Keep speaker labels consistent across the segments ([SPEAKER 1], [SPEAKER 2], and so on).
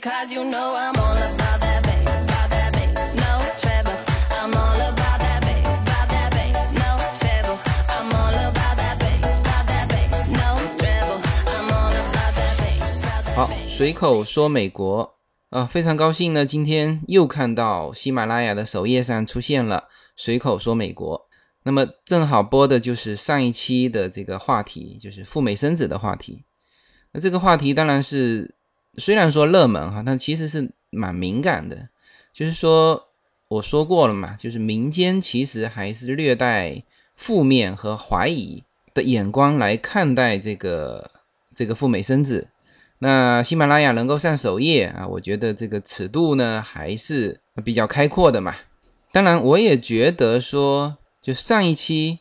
[SPEAKER 1] because you know I'm all about that bass, about that bass, no treble. I'm all about that bass, about that bass, no treble. I'm all about that bass, about that bass, no treble. I'm all about that bass, about that，bass.
[SPEAKER 2] 随口说美国啊，非常高兴呢，今天又看到喜马拉雅的首页上出现了随口说美国。那么正好播的就是上一期的这个话题，就是赴美生子的话题。那这个话题当然是虽然说热门哈，但其实是蛮敏感的。就是说我说过了嘛，就是民间其实还是略带负面和怀疑的眼光来看待这个这个赴美生子。那喜马拉雅能够上首页啊，我觉得这个尺度呢还是比较开阔的嘛。当然，我也觉得说，就上一期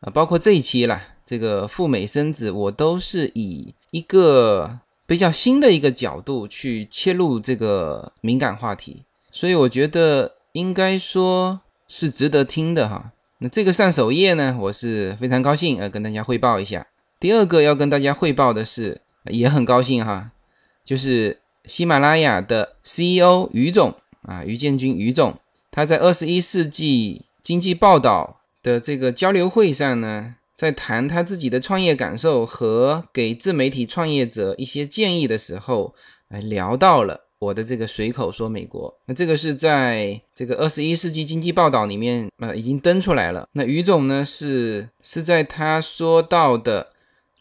[SPEAKER 2] 啊，包括这一期啦，这个赴美生子，我都是以一个比较新的一个角度去切入这个敏感话题，所以我觉得应该说是值得听的哈。那这个上首页呢，我是非常高兴呃跟大家汇报一下。第二个要跟大家汇报的是，也很高兴哈，就是喜马拉雅的 CEO 于总啊，于建军于总，他在二十一世纪经济报道的这个交流会上呢，在谈他自己的创业感受和给自媒体创业者一些建议的时候，哎，聊到了我的这个随口说美国。那这个是在这个二十一世纪经济报道里面呃已经登出来了。那于总呢是是在他说到的。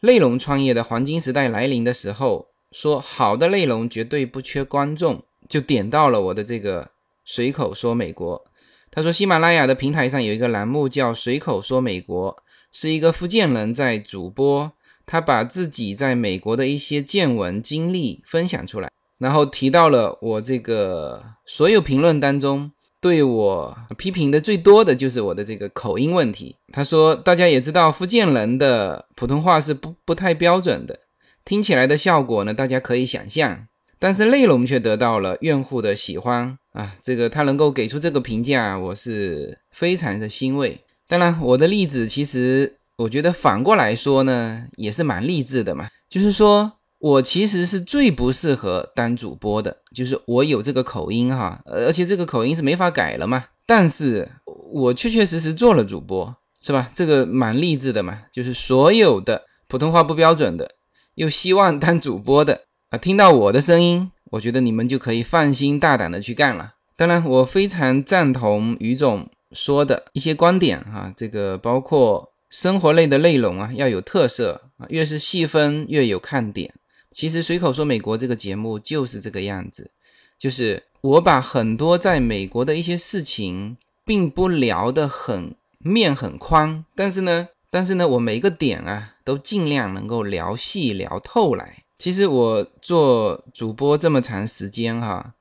[SPEAKER 2] 内容创业的黄金时代来临的时候，说好的内容绝对不缺观众，就点到了我的这个随口说美国。他说，喜马拉雅的平台上有一个栏目叫“随口说美国”，是一个福建人在主播，他把自己在美国的一些见闻经历分享出来，然后提到了我这个所有评论当中。对我批评的最多的就是我的这个口音问题。他说，大家也知道福建人的普通话是不不太标准的，听起来的效果呢，大家可以想象，但是内容却得到了用户的喜欢啊。这个他能够给出这个评价，我是非常的欣慰。当然，我的例子其实我觉得反过来说呢，也是蛮励志的嘛，就是说。我其实是最不适合当主播的，就是我有这个口音哈，而且这个口音是没法改了嘛。但是我确确实实做了主播，是吧？这个蛮励志的嘛。就是所有的普通话不标准的，又希望当主播的啊，听到我的声音，我觉得你们就可以放心大胆的去干了。当然，我非常赞同于总说的一些观点哈，这个包括生活类的内容啊要有特色啊，越是细分越有看点。其实随口说美国这个节目就是这个样子，就是我把很多在美国的一些事情，并不聊得很面很宽，但是呢，但是呢，我每个点啊都尽量能够聊细聊透来。其实我做主播这么长时间哈，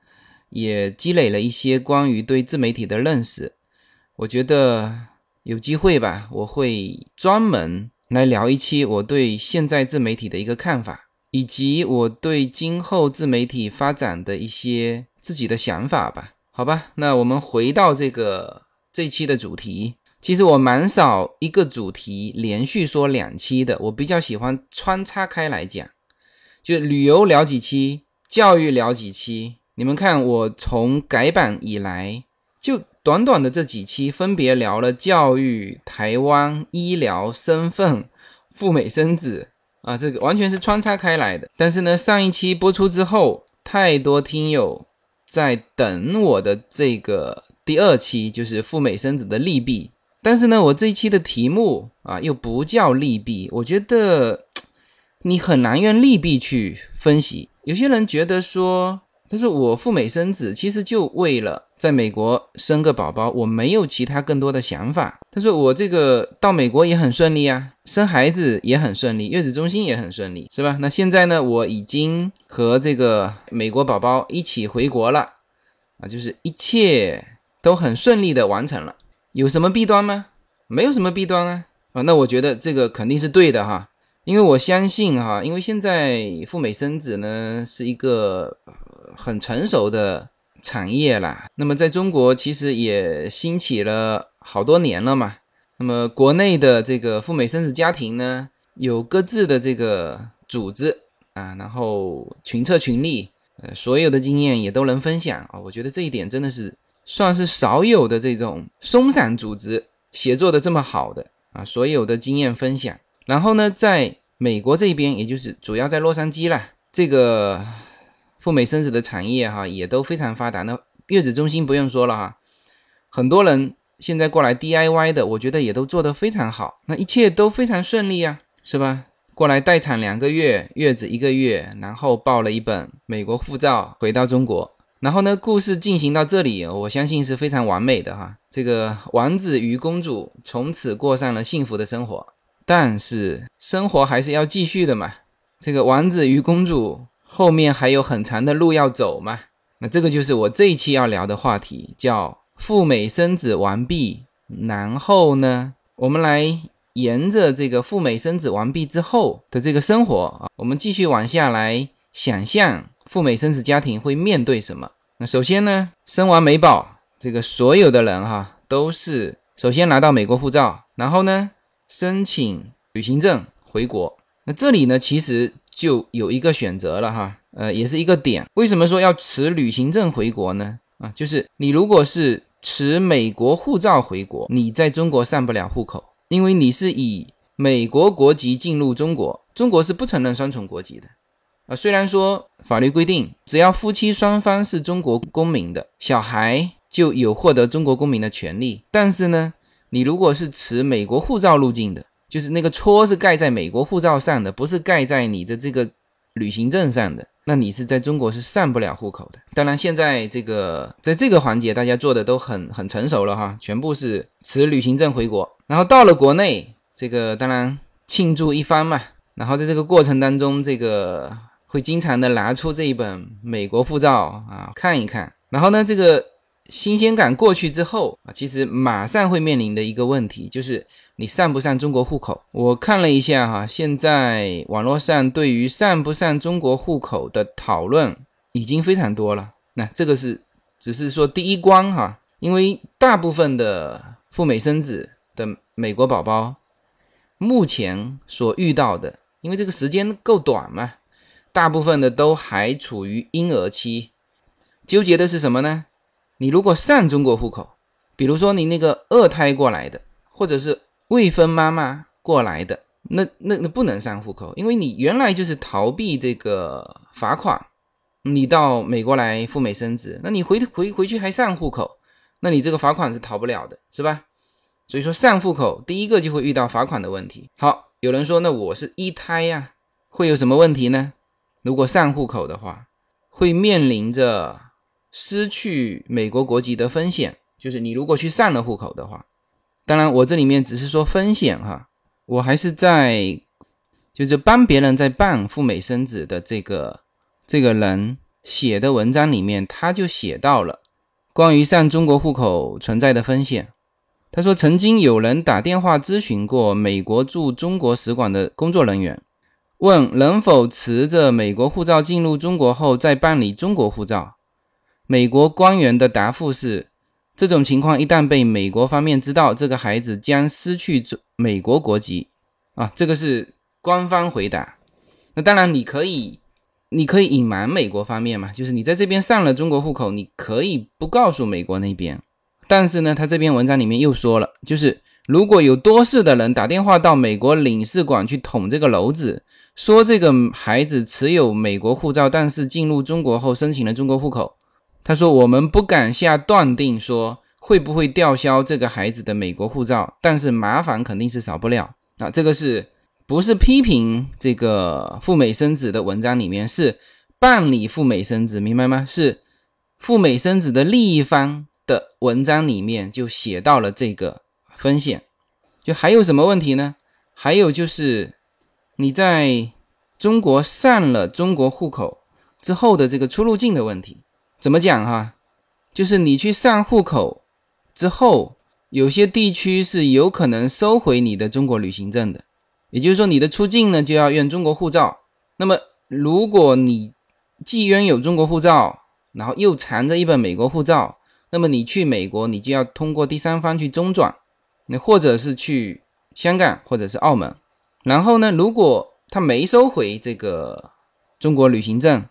[SPEAKER 2] 也积累了一些关于对自媒体的认识。我觉得有机会吧，我会专门来聊一期我对现在自媒体的一个看法。以及我对今后自媒体发展的一些自己的想法吧，好吧，那我们回到这个这期的主题。其实我蛮少一个主题连续说两期的，我比较喜欢穿插开来讲，就旅游聊几期，教育聊几期。你们看，我从改版以来，就短短的这几期，分别聊了教育、台湾、医疗、身份、赴美生子。啊，这个完全是穿插开来的。但是呢，上一期播出之后，太多听友在等我的这个第二期，就是赴美生子的利弊。但是呢，我这一期的题目啊，又不叫利弊，我觉得你很难用利弊去分析。有些人觉得说，他说我赴美生子，其实就为了在美国生个宝宝，我没有其他更多的想法。他说我这个到美国也很顺利啊，生孩子也很顺利，月子中心也很顺利，是吧？那现在呢，我已经和这个美国宝宝一起回国了，啊，就是一切都很顺利的完成了。有什么弊端吗？没有什么弊端啊。啊，那我觉得这个肯定是对的哈，因为我相信哈，因为现在赴美生子呢是一个很成熟的。产业啦，那么在中国其实也兴起了好多年了嘛。那么国内的这个赴美生子家庭呢，有各自的这个组织啊，然后群策群力呃，所有的经验也都能分享啊。我觉得这一点真的是算是少有的这种松散组织协作的这么好的啊，所有的经验分享。然后呢，在美国这边，也就是主要在洛杉矶啦，这个赴美生子的产业哈也都非常发达。那月子中心不用说了哈，很多人现在过来 DIY 的，我觉得也都做得非常好，那一切都非常顺利啊，是吧？过来待产两个月，月子一个月，然后报了一本美国护照回到中国，然后呢，故事进行到这里，我相信是非常完美的哈。这个王子与公主从此过上了幸福的生活。但是生活还是要继续的嘛，这个王子与公主后面还有很长的路要走嘛。那这个就是我这一期要聊的话题，叫赴美生子完毕，然后呢，我们来沿着这个赴美生子完毕之后的这个生活啊，我们继续往下来想象赴美生子家庭会面对什么。那首先呢，生完美宝，这个所有的人哈都是首先拿到美国护照，然后呢。申请旅行证回国，那这里呢，其实就有一个选择了哈，呃，也是一个点。为什么说要持旅行证回国呢？啊，就是你如果是持美国护照回国，你在中国上不了户口，因为你是以美国国籍进入中国，中国是不承认双重国籍的。啊，虽然说法律规定，只要夫妻双方是中国公民的，小孩就有获得中国公民的权利，但是呢。你如果是持美国护照入境的，就是那个戳是盖在美国护照上的，不是盖在你的这个旅行证上的，那你是在中国是上不了户口的。当然，现在这个在这个环节大家做的都很很成熟了哈，全部是持旅行证回国，然后到了国内，这个当然庆祝一番嘛。然后在这个过程当中，这个会经常的拿出这一本美国护照啊看一看，然后呢这个。新鲜感过去之后啊，其实马上会面临的一个问题就是你上不上中国户口。我看了一下哈，现在网络上对于上不上中国户口的讨论已经非常多了。那这个是只是说第一关哈，因为大部分的赴美生子的美国宝宝目前所遇到的，因为这个时间够短嘛，大部分的都还处于婴儿期，纠结的是什么呢？你如果上中国户口，比如说你那个二胎过来的，或者是未婚妈妈过来的，那那那不能上户口，因为你原来就是逃避这个罚款，你到美国来赴美生子，那你回回回去还上户口，那你这个罚款是逃不了的，是吧？所以说上户口第一个就会遇到罚款的问题。好，有人说那我是一胎呀，会有什么问题呢？如果上户口的话，会面临着。失去美国国籍的风险，就是你如果去上了户口的话，当然我这里面只是说风险哈，我还是在就是帮别人在办赴美生子的这个这个人写的文章里面，他就写到了关于上中国户口存在的风险。他说，曾经有人打电话咨询过美国驻中国使馆的工作人员，问能否持着美国护照进入中国后再办理中国护照。美国官员的答复是：这种情况一旦被美国方面知道，这个孩子将失去美国国籍。啊，这个是官方回答。那当然，你可以，你可以隐瞒美国方面嘛，就是你在这边上了中国户口，你可以不告诉美国那边。但是呢，他这篇文章里面又说了，就是如果有多事的人打电话到美国领事馆去捅这个篓子，说这个孩子持有美国护照，但是进入中国后申请了中国户口。他说：“我们不敢下断定说会不会吊销这个孩子的美国护照，但是麻烦肯定是少不了。啊，这个是不是批评这个赴美生子的文章里面是办理赴美生子，明白吗？是赴美生子的利益方的文章里面就写到了这个风险。就还有什么问题呢？还有就是你在中国上了中国户口之后的这个出入境的问题。”怎么讲哈？就是你去上户口之后，有些地区是有可能收回你的中国旅行证的，也就是说你的出境呢就要用中国护照。那么如果你既拥有中国护照，然后又藏着一本美国护照，那么你去美国你就要通过第三方去中转，那或者是去香港或者是澳门。然后呢，如果他没收回这个中国旅行证，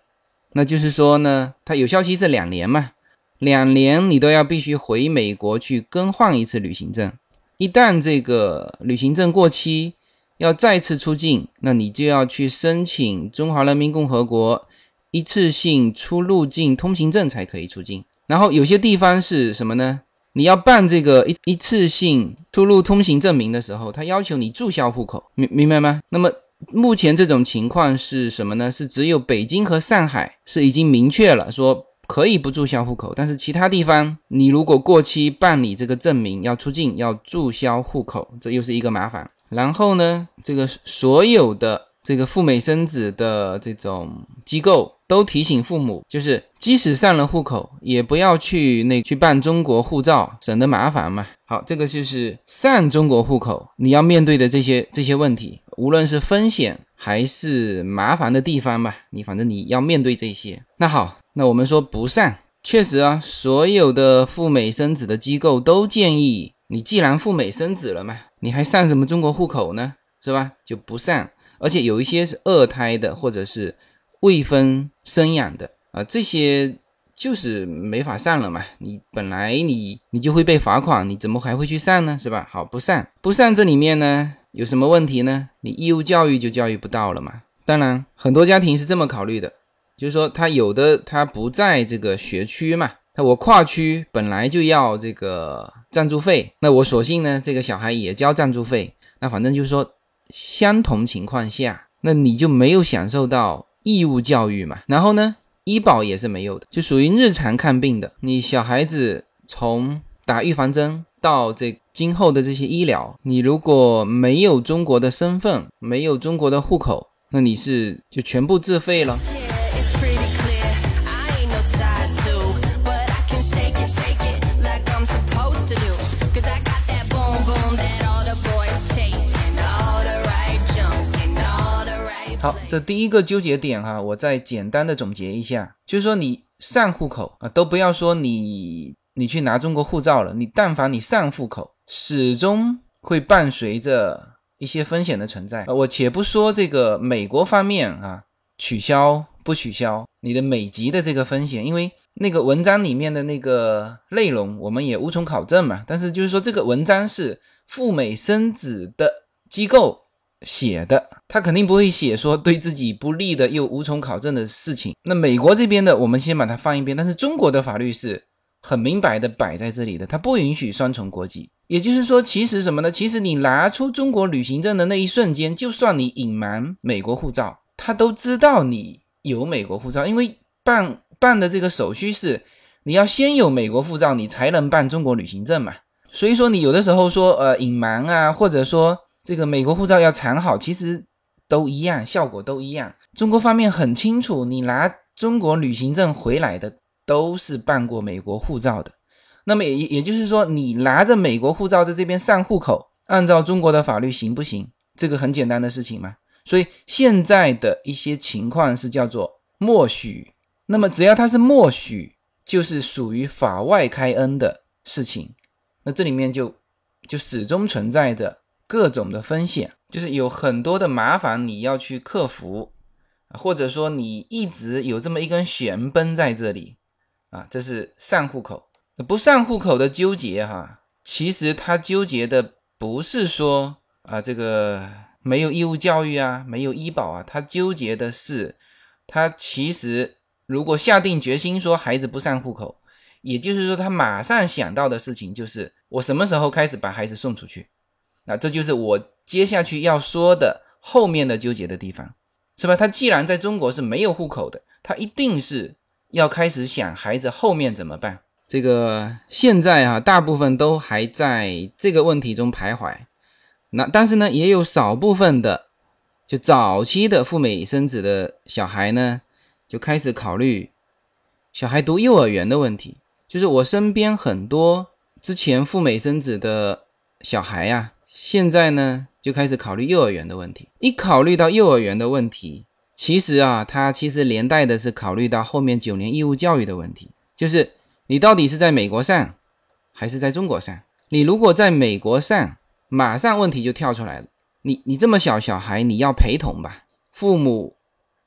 [SPEAKER 2] 那就是说呢，它有效期是两年嘛，两年你都要必须回美国去更换一次旅行证。一旦这个旅行证过期，要再次出境，那你就要去申请中华人民共和国一次性出入境通行证才可以出境。然后有些地方是什么呢？你要办这个一一次性出入通行证明的时候，他要求你注销户口，明明白吗？那么目前这种情况是什么呢？是只有北京和上海是已经明确了说可以不注销户口，但是其他地方你如果过期办理这个证明要出境要注销户口，这又是一个麻烦。然后呢，这个所有的这个赴美生子的这种机构都提醒父母，就是即使上了户口，也不要去那去办中国护照，省得麻烦嘛。好，这个就是上中国户口你要面对的这些这些问题，无论是风险还是麻烦的地方吧，你反正你要面对这些。那好，那我们说不上，确实啊，所有的赴美生子的机构都建议你，既然赴美生子了嘛。你还上什么中国户口呢？是吧？就不上，而且有一些是二胎的，或者是未婚生养的啊，这些就是没法上了嘛。你本来你你就会被罚款，你怎么还会去上呢？是吧？好，不上，不上这里面呢有什么问题呢？你义务教育就教育不到了嘛。当然，很多家庭是这么考虑的，就是说他有的他不在这个学区嘛。那我跨区本来就要这个赞助费，那我索性呢，这个小孩也交赞助费。那反正就是说，相同情况下，那你就没有享受到义务教育嘛。然后呢，医保也是没有的，就属于日常看病的。你小孩子从打预防针到这今后的这些医疗，你如果没有中国的身份，没有中国的户口，那你是就全部自费了。好，这第一个纠结点哈，我再简单的总结一下，就是说你上户口啊，都不要说你你去拿中国护照了，你但凡你上户口，始终会伴随着一些风险的存在。我且不说这个美国方面啊，取消不取消你的美籍的这个风险，因为那个文章里面的那个内容我们也无从考证嘛。但是就是说这个文章是赴美生子的机构。写的，他肯定不会写说对自己不利的又无从考证的事情。那美国这边的，我们先把它放一边。但是中国的法律是很明白的摆在这里的，它不允许双重国籍。也就是说，其实什么呢？其实你拿出中国旅行证的那一瞬间，就算你隐瞒美国护照，他都知道你有美国护照，因为办办的这个手续是你要先有美国护照，你才能办中国旅行证嘛。所以说，你有的时候说呃隐瞒啊，或者说。这个美国护照要藏好，其实都一样，效果都一样。中国方面很清楚，你拿中国旅行证回来的都是办过美国护照的。那么也也就是说，你拿着美国护照在这边上户口，按照中国的法律行不行？这个很简单的事情嘛。所以现在的一些情况是叫做默许。那么只要它是默许，就是属于法外开恩的事情。那这里面就就始终存在着。各种的风险，就是有很多的麻烦你要去克服，或者说你一直有这么一根弦绷在这里啊，这是上户口不上户口的纠结哈。其实他纠结的不是说啊这个没有义务教育啊，没有医保啊，他纠结的是他其实如果下定决心说孩子不上户口，也就是说他马上想到的事情就是我什么时候开始把孩子送出去。那这就是我接下去要说的后面的纠结的地方，是吧？他既然在中国是没有户口的，他一定是要开始想孩子后面怎么办。这个现在啊，大部分都还在这个问题中徘徊。那但是呢，也有少部分的，就早期的赴美生子的小孩呢，就开始考虑小孩读幼儿园的问题。就是我身边很多之前赴美生子的小孩呀。现在呢，就开始考虑幼儿园的问题。一考虑到幼儿园的问题，其实啊，它其实连带的是考虑到后面九年义务教育的问题，就是你到底是在美国上，还是在中国上？你如果在美国上，马上问题就跳出来了。你你这么小小孩，你要陪同吧？父母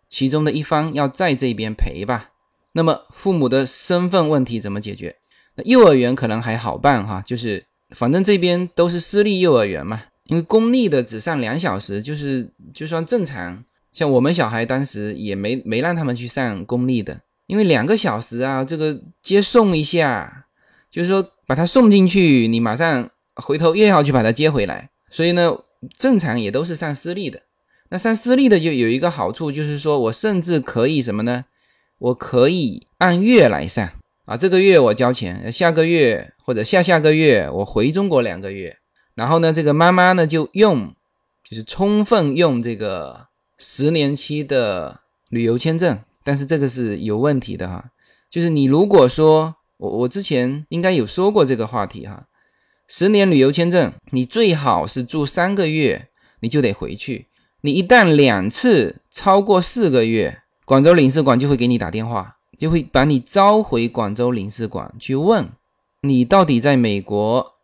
[SPEAKER 2] 其中的一方要在这边陪吧。那么父母的身份问题怎么解决？那幼儿园可能还好办哈，就是反正这边都是私立幼儿园嘛，因为公立的只上两小时，就是就算正常。像我们小孩当时也没没让他们去上公立的，因为两个小时啊，这个接送一下，就是说把他送进去，你马上回头又要去把他接回来，所以呢，正常也都是上私立的。那上私立的就有一个好处，就是说我甚至可以什么呢？我可以按月来上啊，这个月我交钱，下个月或者下下个月我回中国两个月，然后呢，这个妈妈呢就用，就是充分用这个。十年期的旅游签证，但是这个是有问题的哈。就是你如果说我我之前应该有说过这个话题哈，十年旅游签证，你最好是住三个月，你就得回去。你一旦两次超过四个月，广州领事馆就会给你打电话，就会把你召回广州领事馆去问你到底在美国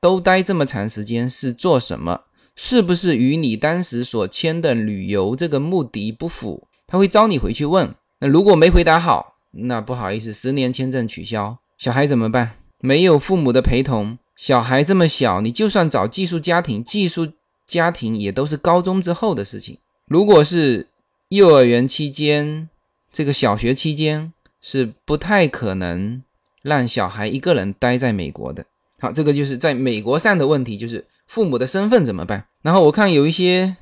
[SPEAKER 2] 都待这么长时间是做什么。是不是与你当时所签的旅游这个目的不符？他会招你回去问。那如果没回答好，那不好意思，十年签证取消。小孩怎么办？没有父母的陪同，小孩这么小，你就算找寄宿家庭，寄宿家庭也都是高中之后的事情。如果是幼儿园期间，这个小学期间是不太可能让小孩一个人待在美国的。好，这个就是在美国上的问题，就是父母的身份怎么办？然后我看有一些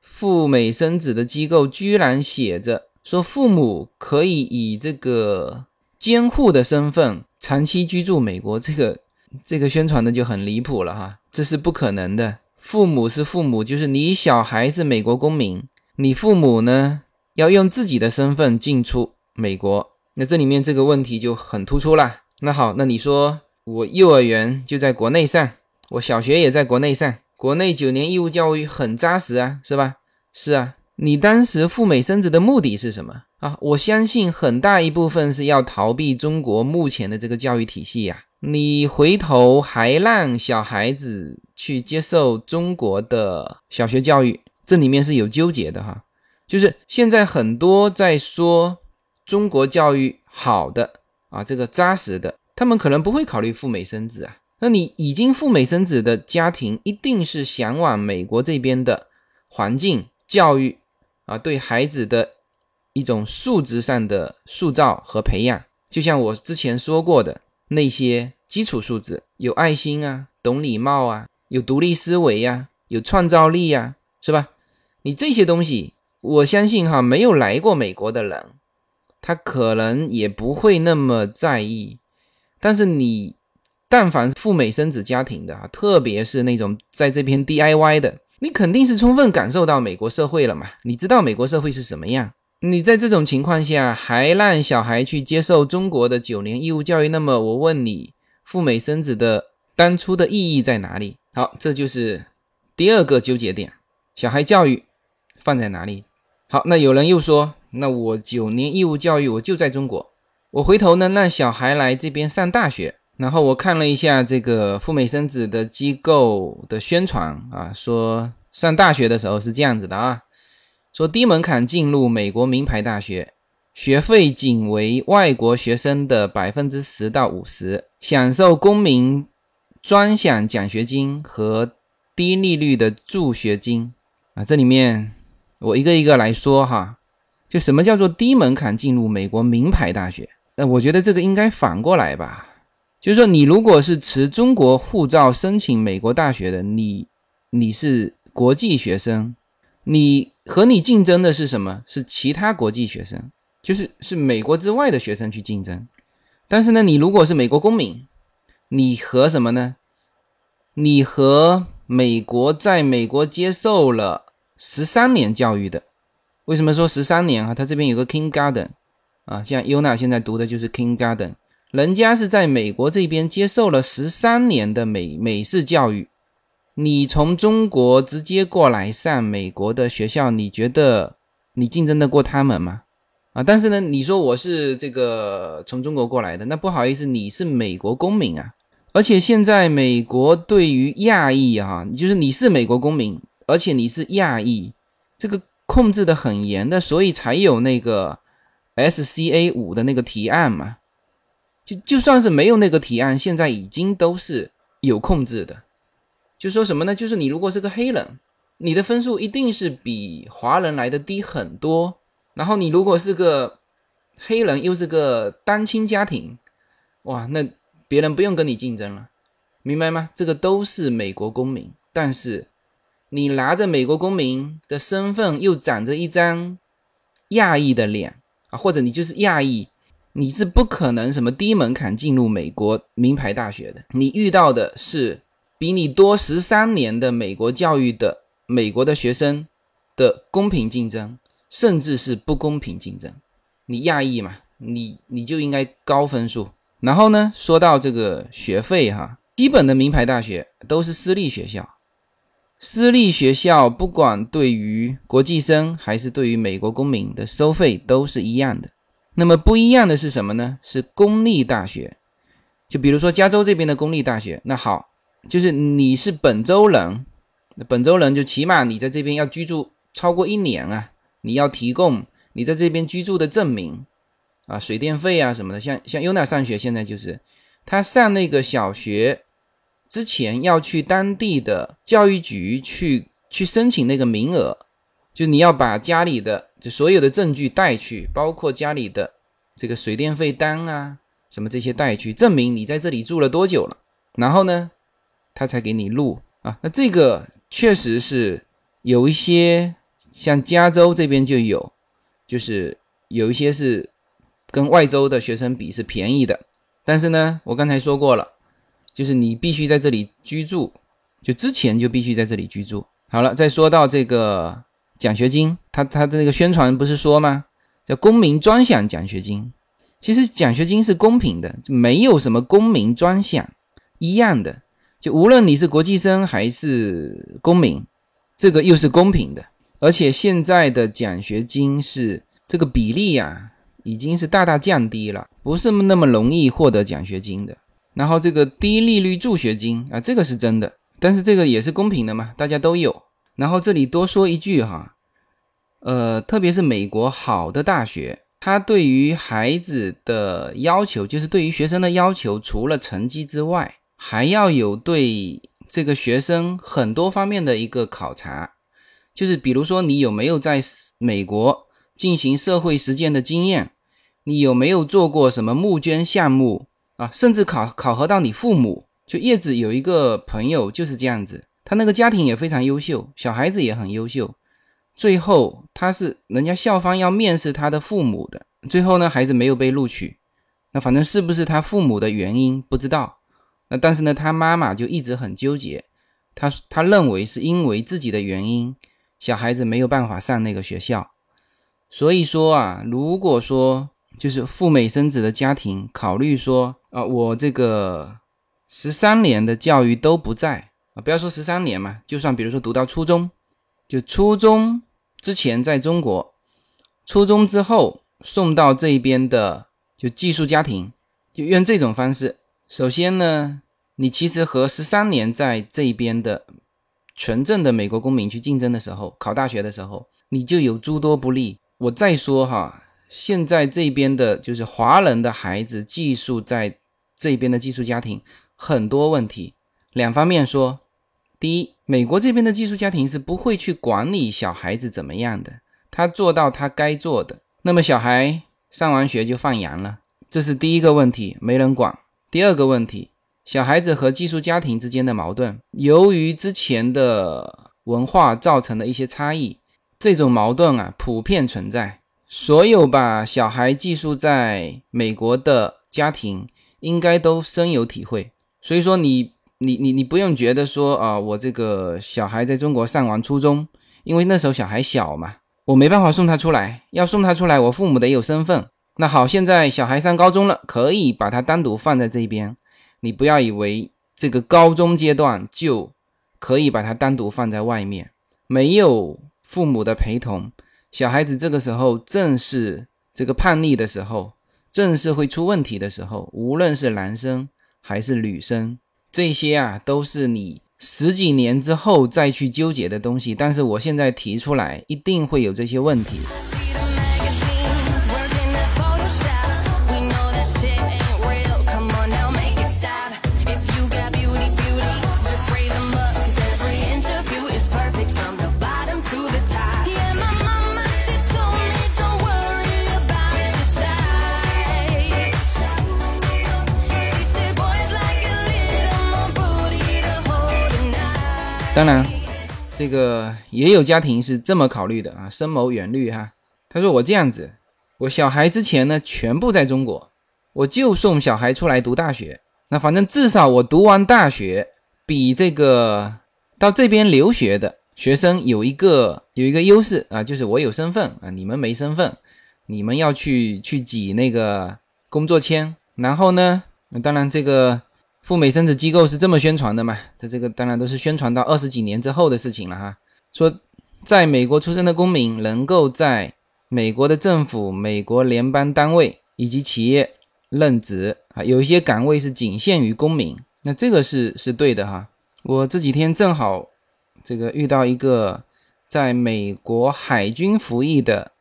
[SPEAKER 2] 赴美生子的机构，居然写着说父母可以以这个监护的身份长期居住美国，这个这个宣传的就很离谱了哈，这是不可能的。父母是父母，就是你小孩是美国公民，你父母呢要用自己的身份进出美国，那这里面这个问题就很突出了。那好，那你说我幼儿园就在国内上，我小学也在国内上。国内九年义务教育很扎实啊，是吧？是啊，你当时赴美生子的目的是什么啊？我相信很大一部分是要逃避中国目前的这个教育体系呀。你回头还让小孩子去接受中国的小学教育，这里面是有纠结的哈。就是现在很多在说中国教育好的啊，这个扎实的，他们可能不会考虑赴美生子啊。那你已经赴美生子的家庭，一定是向往美国这边的环境、教育啊，对孩子的一种素质上的塑造和培养。就像我之前说过的那些基础素质，有爱心啊，懂礼貌啊，有独立思维呀，有创造力呀，是吧？你这些东西，我相信哈，没有来过美国的人，他可能也不会那么在意。但是你。但凡赴美生子家庭的啊，特别是那种在这边 DIY 的，你肯定是充分感受到美国社会了嘛？你知道美国社会是什么样？你在这种情况下还让小孩去接受中国的九年义务教育，那么我问你，赴美生子的当初的意义在哪里？好，这就是第二个纠结点，小孩教育放在哪里？好，那有人又说，那我九年义务教育我就在中国，我回头呢让小孩来这边上大学。然后我看了一下这个赴美生子的机构的宣传啊，说上大学的时候是这样子的啊，说低门槛进入美国名牌大学，学费仅为外国学生的百分之十到五十，享受公民专享奖学金和低利率的助学金啊。这里面我一个一个来说哈，就什么叫做低门槛进入美国名牌大学？那我觉得这个应该反过来吧。就是说，你如果是持中国护照申请美国大学的，你你是国际学生，你和你竞争的是什么？是其他国际学生，就是是美国之外的学生去竞争。但是呢，你如果是美国公民，你和什么呢？你和美国在美国接受了十三年教育的。为什么说十三年啊？他这边有个 Kindergarten 啊，像优娜现在读的就是 Kindergarten。人家是在美国这边接受了十三年的美美式教育，你从中国直接过来上美国的学校，你觉得你竞争得过他们吗？啊，但是呢，你说我是这个从中国过来的，那不好意思，你是美国公民啊，而且现在美国对于亚裔啊，就是你是美国公民，而且你是亚裔，这个控制的很严的，所以才有那个 SCA 五的那个提案嘛。就就算是没有那个提案，现在已经都是有控制的。就说什么呢？就是你如果是个黑人，你的分数一定是比华人来的低很多。然后你如果是个黑人，又是个单亲家庭，哇，那别人不用跟你竞争了，明白吗？这个都是美国公民，但是你拿着美国公民的身份，又长着一张亚裔的脸啊，或者你就是亚裔。你是不可能什么低门槛进入美国名牌大学的，你遇到的是比你多十三年的美国教育的美国的学生的公平竞争，甚至是不公平竞争。你亚裔嘛，你你就应该高分数。然后呢，说到这个学费哈，基本的名牌大学都是私立学校，私立学校不管对于国际生还是对于美国公民的收费都是一样的。那么不一样的是什么呢？是公立大学，就比如说加州这边的公立大学。那好，就是你是本州人，本州人就起码你在这边要居住超过一年啊，你要提供你在这边居住的证明啊，水电费啊什么的。像像优娜上学现在就是，他上那个小学之前要去当地的教育局去去申请那个名额。就你要把家里的就所有的证据带去，包括家里的这个水电费单啊，什么这些带去，证明你在这里住了多久了。然后呢，他才给你录啊。那这个确实是有一些，像加州这边就有，就是有一些是跟外州的学生比是便宜的。但是呢，我刚才说过了，就是你必须在这里居住，就之前就必须在这里居住。好了，再说到这个。奖学金，他他的那个宣传不是说吗？叫公民专享奖学金。其实奖学金是公平的，没有什么公民专享，一样的。就无论你是国际生还是公民，这个又是公平的。而且现在的奖学金是这个比例呀，已经是大大降低了，不是那么容易获得奖学金的。然后这个低利率助学金啊，这个是真的，但是这个也是公平的嘛，大家都有。然后这里多说一句哈，呃，特别是美国好的大学，它对于孩子的要求，就是对于学生的要求，除了成绩之外，还要有对这个学生很多方面的一个考察，就是比如说你有没有在美国进行社会实践的经验，你有没有做过什么募捐项目啊，甚至考考核到你父母。就叶子有一个朋友就是这样子。他那个家庭也非常优秀，小孩子也很优秀。最后他是人家校方要面试他的父母的，最后呢孩子没有被录取。那反正是不是他父母的原因不知道。那但是呢他妈妈就一直很纠结，他他认为是因为自己的原因，小孩子没有办法上那个学校。所以说啊，如果说就是赴美生子的家庭考虑说啊，我这个十三年的教育都不在。啊，不要说十三年嘛，就算比如说读到初中，就初中之前在中国，初中之后送到这边的就寄宿家庭，就用这种方式。首先呢，你其实和十三年在这边的纯正的美国公民去竞争的时候，考大学的时候，你就有诸多不利。我再说哈，现在这边的就是华人的孩子寄宿在这边的寄宿家庭，很多问题，两方面说。第一，美国这边的寄宿家庭是不会去管理小孩子怎么样的，他做到他该做的，那么小孩上完学就放羊了，这是第一个问题，没人管。第二个问题，小孩子和寄宿家庭之间的矛盾，由于之前的文化造成的一些差异，这种矛盾啊普遍存在。所有把小孩寄宿在美国的家庭，应该都深有体会。所以说你。你你你不用觉得说啊，我这个小孩在中国上完初中，因为那时候小孩小嘛，我没办法送他出来。要送他出来，我父母得有身份。那好，现在小孩上高中了，可以把他单独放在这边。你不要以为这个高中阶段就可以把他单独放在外面，没有父母的陪同，小孩子这个时候正是这个叛逆的时候，正是会出问题的时候。无论是男生还是女生。这些啊，都是你十几年之后再去纠结的东西，但是我现在提出来，一定会有这些问题。当然，这个也有家庭是这么考虑的啊，深谋远虑哈。他说我这样子，我小孩之前呢全部在中国，我就送小孩出来读大学。那反正至少我读完大学，比这个到这边留学的学生有一个有一个优势啊，就是我有身份啊，你们没身份，你们要去去挤那个工作签。然后呢，那当然这个赴美生子机构是这么宣传的嘛？它这个当然都是宣传到二十几年之后的事情了哈。说在美国出生的公民能够在美国的政府、美国联邦单位以及企业任职啊，有一些岗位是仅限于公民，那这个是是对的哈。我这几天正好这个遇到一个在美国海军服役的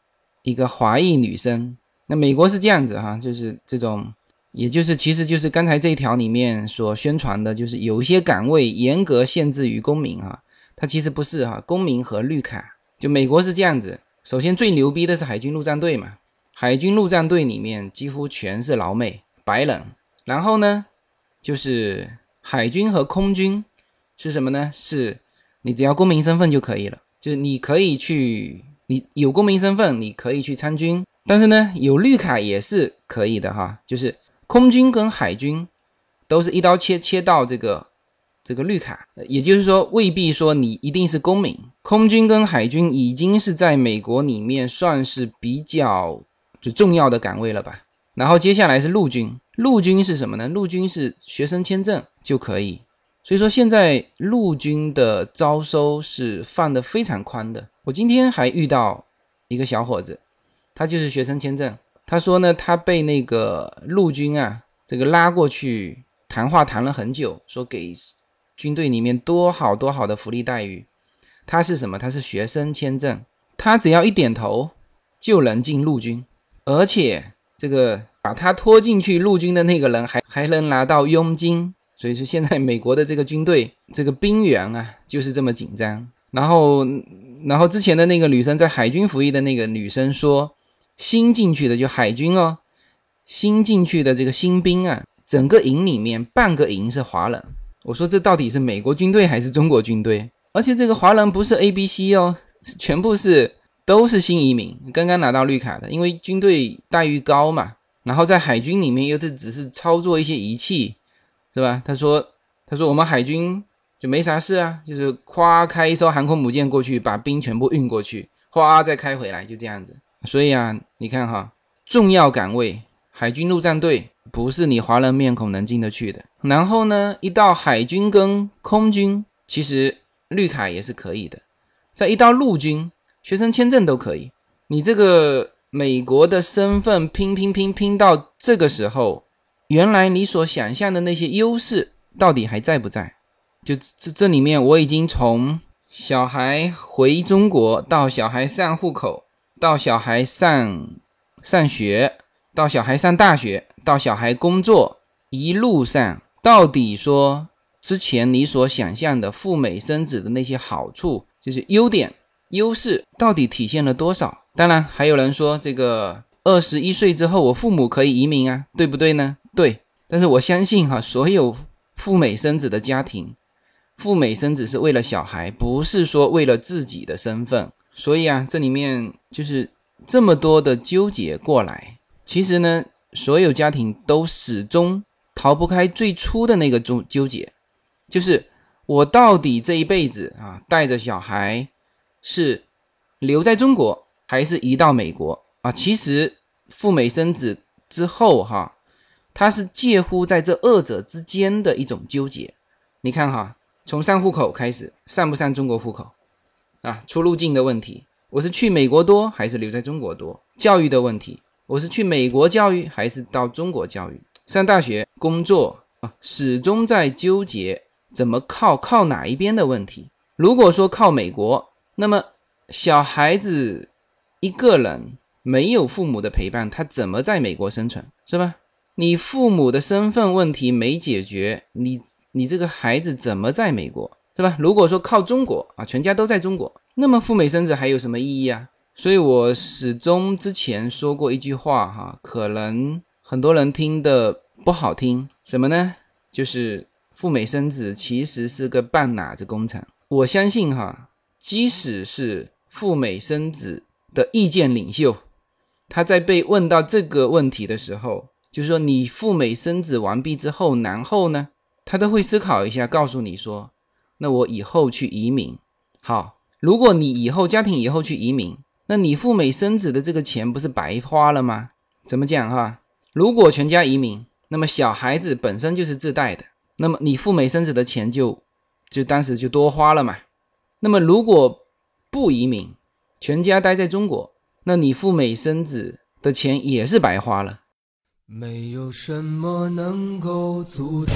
[SPEAKER 2] 一个华裔女生，那美国是这样子哈，就是这种。也就是，其实就是刚才这一条里面所宣传的，就是有一些岗位严格限制于公民啊，它其实不是哈，公民和绿卡，就美国是这样子。首先最牛逼的是海军陆战队嘛，海军陆战队里面几乎全是老美白人，然后呢，就是海军和空军是什么呢？是你只要公民身份就可以了，就是你可以去，你有公民身份，你可以去参军，但是呢，有绿卡也是可以的哈，就是。空军跟海军都是一刀切切到这个这个绿卡，也就是说未必说你一定是公民。空军跟海军已经是在美国里面算是比较就重要的岗位了吧。然后接下来是陆军，陆军是什么呢？陆军是学生签证就可以。所以说现在陆军的招收是放的非常宽的。我今天还遇到一个小伙子，他就是学生签证。他说呢，他被那个陆军啊，这个拉过去谈话谈了很久，说给军队里面多好多好的福利待遇。他是什么？他是学生签证，他只要一点头就能进陆军，而且这个把他拖进去陆军的那个人还还能拿到佣金。所以说现在美国的这个军队这个兵源啊就是这么紧张。然后，然后之前的那个女生在海军服役的那个女生说。新进去的就海军哦，新进去的这个新兵啊，整个营里面半个营是华人。我说这到底是美国军队还是中国军队？而且这个华人不是 A、B、C 哦，全部是都是新移民，刚刚拿到绿卡的。因为军队待遇高嘛，然后在海军里面又是只是操作一些仪器，是吧？他说他说我们海军就没啥事啊，就是夸开一艘航空母舰过去，把兵全部运过去，哗再开回来，就这样子。所以啊，你看哈，重要岗位，海军陆战队不是你华人面孔能进得去的。然后呢，一到海军跟空军，其实绿卡也是可以的。再一到陆军，学生签证都可以。你这个美国的身份拼拼拼拼到这个时候，原来你所想象的那些优势到底还在不在？就这这里面，我已经从小孩回中国到小孩上户口。到小孩上上学，到小孩上大学，到小孩工作，一路上到底说之前你所想象的赴美生子的那些好处，就是优点、优势，到底体现了多少？当然，还有人说这个二十一岁之后，我父母可以移民啊，对不对呢？对。但是我相信哈，所有赴美生子的家庭，赴美生子是为了小孩，不是说为了自己的身份。所以啊，这里面就是这么多的纠结过来，其实呢，所有家庭都始终逃不开最初的那个纠纠结，就是我到底这一辈子啊，带着小孩是留在中国还是移到美国啊？其实赴美生子之后哈，它是介乎在这二者之间的一种纠结。你看哈，从上户口开始，上不上中国户口？啊，出入境的问题，我是去美国多还是留在中国多？教育的问题，我是去美国教育还是到中国教育？上大学、工作啊，始终在纠结怎么靠靠哪一边的问题。如果说靠美国，那么小孩子一个人没有父母的陪伴，他怎么在美国生存，是吧？你父母的身份问题没解决，你你这个孩子怎么在美国，对吧？如果说靠中国啊，全家都在中国，那么赴美生子还有什么意义啊？所以我始终之前说过一句话哈，可能很多人听的不好听，什么呢？就是赴美生子其实是个半哪子工程。我相信哈，即使是赴美生子的意见领袖，他在被问到这个问题的时候，就是说你赴美生子完毕之后，然后呢，他都会思考一下，告诉你说，那我以后去移民。好，如果你以后家庭以后去移民。那你赴美生子的这个钱不是白花了吗？怎么讲哈？如果全家移民，那么小孩子本身就是自带的，那么你赴美生子的钱就就当时就多花了嘛。那么如果不移民，全家待在中国，那你赴美生子的钱也是白花了。
[SPEAKER 3] 没有什么能够阻挡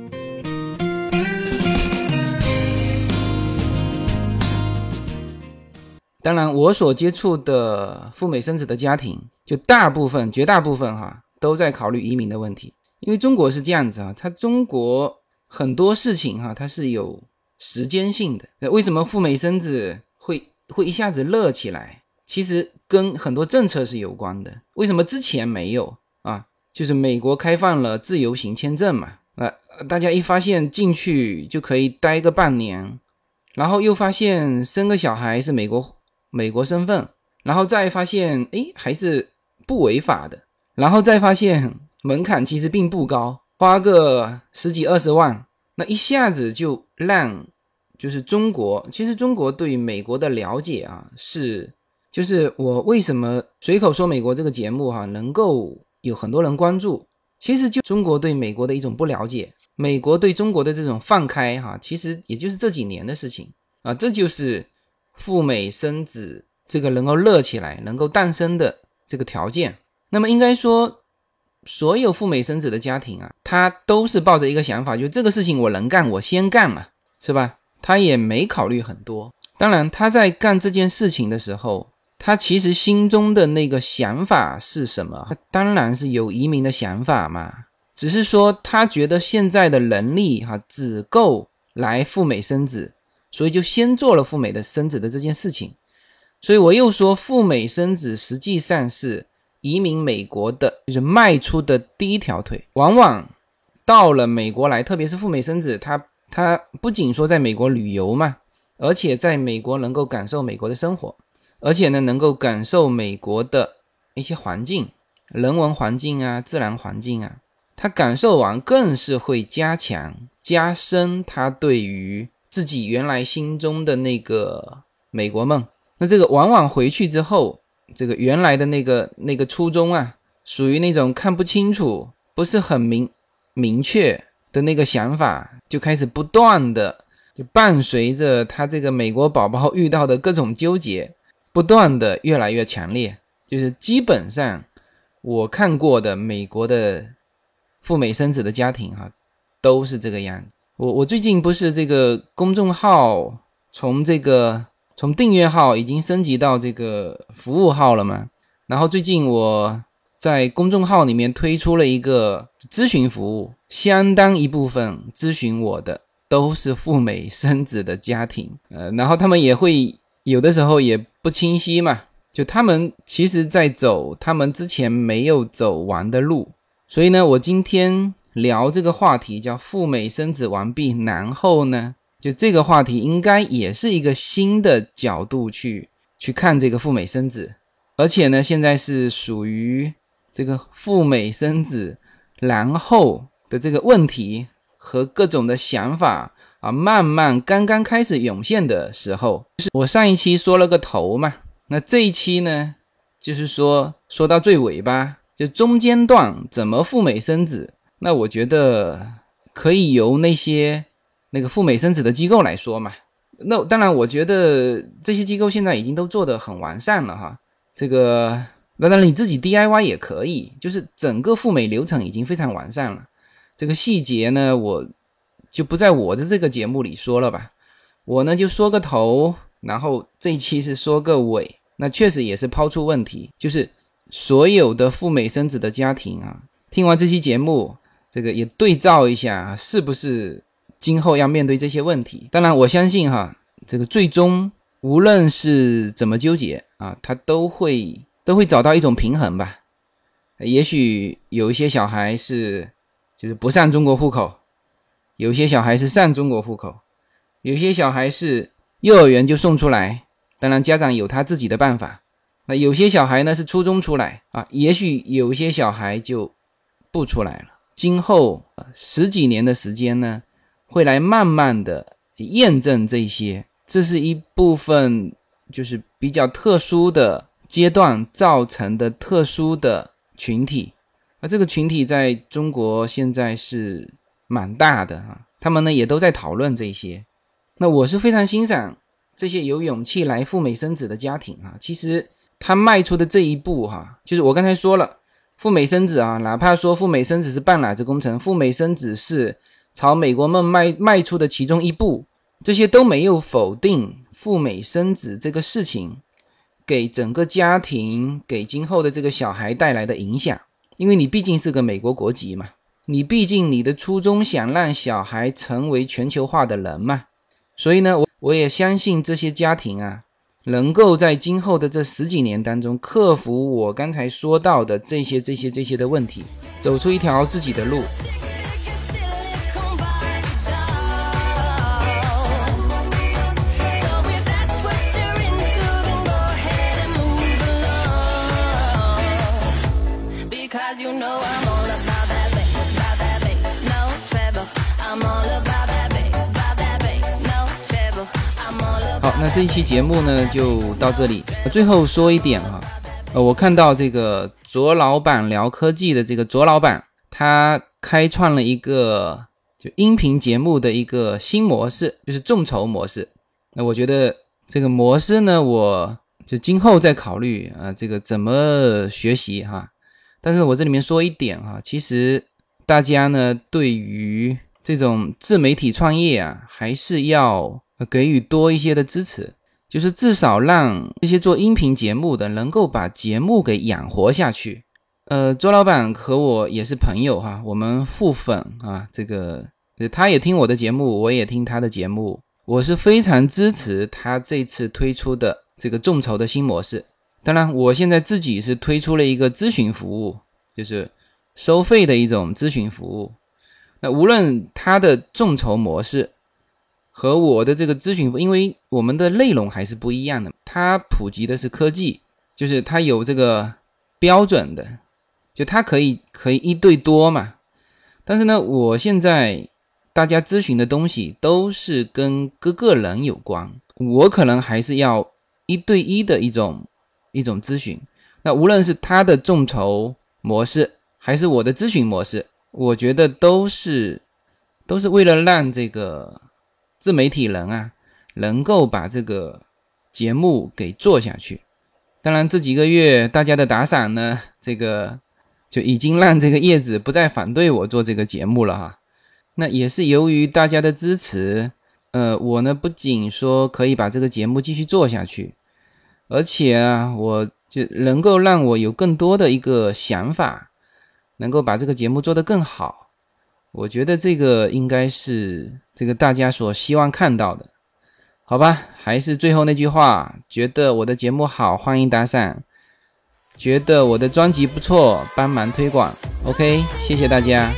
[SPEAKER 2] 当然，我所接触的赴美生子的家庭，就大部分、绝大部分哈，都在考虑移民的问题。因为中国是这样子啊，它中国很多事情哈，它是有时间性的。为什么赴美生子会会一下子热起来？其实跟很多政策是有关的。为什么之前没有啊？就是美国开放了自由行签证嘛，呃，大家一发现进去就可以待个半年，然后又发现生个小孩是美国。美国身份，然后再发现，哎，还是不违法的，然后再发现门槛其实并不高，花个十几二十万，那一下子就让，就是中国，其实中国对美国的了解啊，是，就是我为什么随口说美国这个节目哈，能够有很多人关注，其实就中国对美国的一种不了解，美国对中国的这种放开哈，其实也就是这几年的事情啊，这就是。赴美生子这个能够热起来、能够诞生的这个条件，那么应该说，所有赴美生子的家庭啊，他都是抱着一个想法，就这个事情我能干，我先干嘛，是吧？他也没考虑很多。当然，他在干这件事情的时候，他其实心中的那个想法是什么？当然是有移民的想法嘛，只是说他觉得现在的能力哈只够来赴美生子。所以就先做了赴美的生子的这件事情，所以我又说赴美生子实际上是移民美国的，就是迈出的第一条腿。往往到了美国来，特别是赴美生子，他他不仅说在美国旅游嘛，而且在美国能够感受美国的生活，而且呢能够感受美国的一些环境、人文环境啊、自然环境啊，他感受完更是会加强、加深他对于。自己原来心中的那个美国梦，那这个往往回去之后，这个原来的那个那个初衷啊，属于那种看不清楚、不是很明明确的那个想法，就开始不断的就伴随着他这个美国宝宝遇到的各种纠结，不断的越来越强烈。就是基本上我看过的美国的赴美生子的家庭哈，都是这个样子。我我最近不是这个公众号从这个从订阅号已经升级到这个服务号了吗？然后最近我在公众号里面推出了一个咨询服务，相当一部分咨询我的都是赴美生子的家庭，呃，然后他们也会有的时候也不清晰嘛，就他们其实在走他们之前没有走完的路，所以呢，我今天聊这个话题叫赴美生子完毕，然后呢，就这个话题应该也是一个新的角度去去看这个赴美生子，而且呢，现在是属于这个赴美生子然后。的这个问题和各种的想法啊，慢慢刚刚开始涌现的时候，就是我上一期说了个头嘛，那这一期呢，就是说说到最尾巴，就中间段怎么赴美生子，那我觉得可以由那些那个赴美生子的机构来说嘛。那当然，我觉得这些机构现在已经都做得很完善了哈。这个那当然你自己 DIY 也可以，就是整个赴美流程已经非常完善了。这个细节呢，我就不在我的这个节目里说了吧。我呢就说个头，然后这一期是说个尾。那确实也是抛出问题，就是所有的赴美生子的家庭啊，听完这期节目，这个也对照一下，是不是今后要面对这些问题？当然，我相信哈，这个最终无论是怎么纠结啊，他都会都会找到一种平衡吧。也许有一些小孩是。就是不上中国户口，有些小孩是上中国户口，有些小孩是幼儿园就送出来，当然家长有他自己的办法。那有些小孩呢是初中出来啊，也许有些小孩就不出来了。今后十几年的时间呢，会来慢慢的验证这些，这是一部分就是比较特殊的阶段造成的特殊的群体。而这个群体在中国现在是蛮大的哈，他们呢也都在讨论这些。那我是非常欣赏这些有勇气来赴美生子的家庭啊。其实他迈出的这一步哈，就是我刚才说了，赴美生子啊，哪怕说赴美生子是半拉子工程，赴美生子是朝美国梦迈迈出的其中一步，这些都没有否定赴美生子这个事情给整个家庭、给今后的这个小孩带来的影响。因为你毕竟是个美国国籍嘛，你毕竟你的初衷想让小孩成为全球化的人嘛，所以呢，我我也相信这些家庭啊，能够在今后的这十几年当中克服我刚才说到的这些这些这些的问题，走出一条自己的路。那这一期节目呢就到这里。最后说一点哈，呃，我看到这个卓老板聊科技的这个卓老板，他开创了一个就音频节目的一个新模式，就是众筹模式。那我觉得这个模式呢，我就今后再考虑啊，这个怎么学习哈。但是我这里面说一点哈，其实大家呢对于这种自媒体创业啊，还是要。给予多一些的支持，就是至少让这些做音频节目的能够把节目给养活下去。呃，周老板和我也是朋友哈，我们互粉啊，这个他也听我的节目，我也听他的节目，我是非常支持他这次推出的这个众筹的新模式。当然，我现在自己是推出了一个咨询服务，就是收费的一种咨询服务。那无论他的众筹模式。和我的这个咨询，因为我们的内容还是不一样的。它普及的是科技，就是它有这个标准的，就它可以可以一对多嘛。但是呢，我现在大家咨询的东西都是跟各个人有关，我可能还是要一对一的一种一种咨询。那无论是他的众筹模式，还是我的咨询模式，我觉得都是都是为了让这个。自媒体人啊，能够把这个节目给做下去。当然，这几个月大家的打赏呢，这个就已经让这个叶子不再反对我做这个节目了哈。那也是由于大家的支持，呃，我呢不仅说可以把这个节目继续做下去，而且啊，我就能够让我有更多的一个想法，能够把这个节目做得更好。我觉得这个应该是这个大家所希望看到的，好吧？还是最后那句话，觉得我的节目好，欢迎打赏；觉得我的专辑不错，帮忙推广。OK，谢谢大家。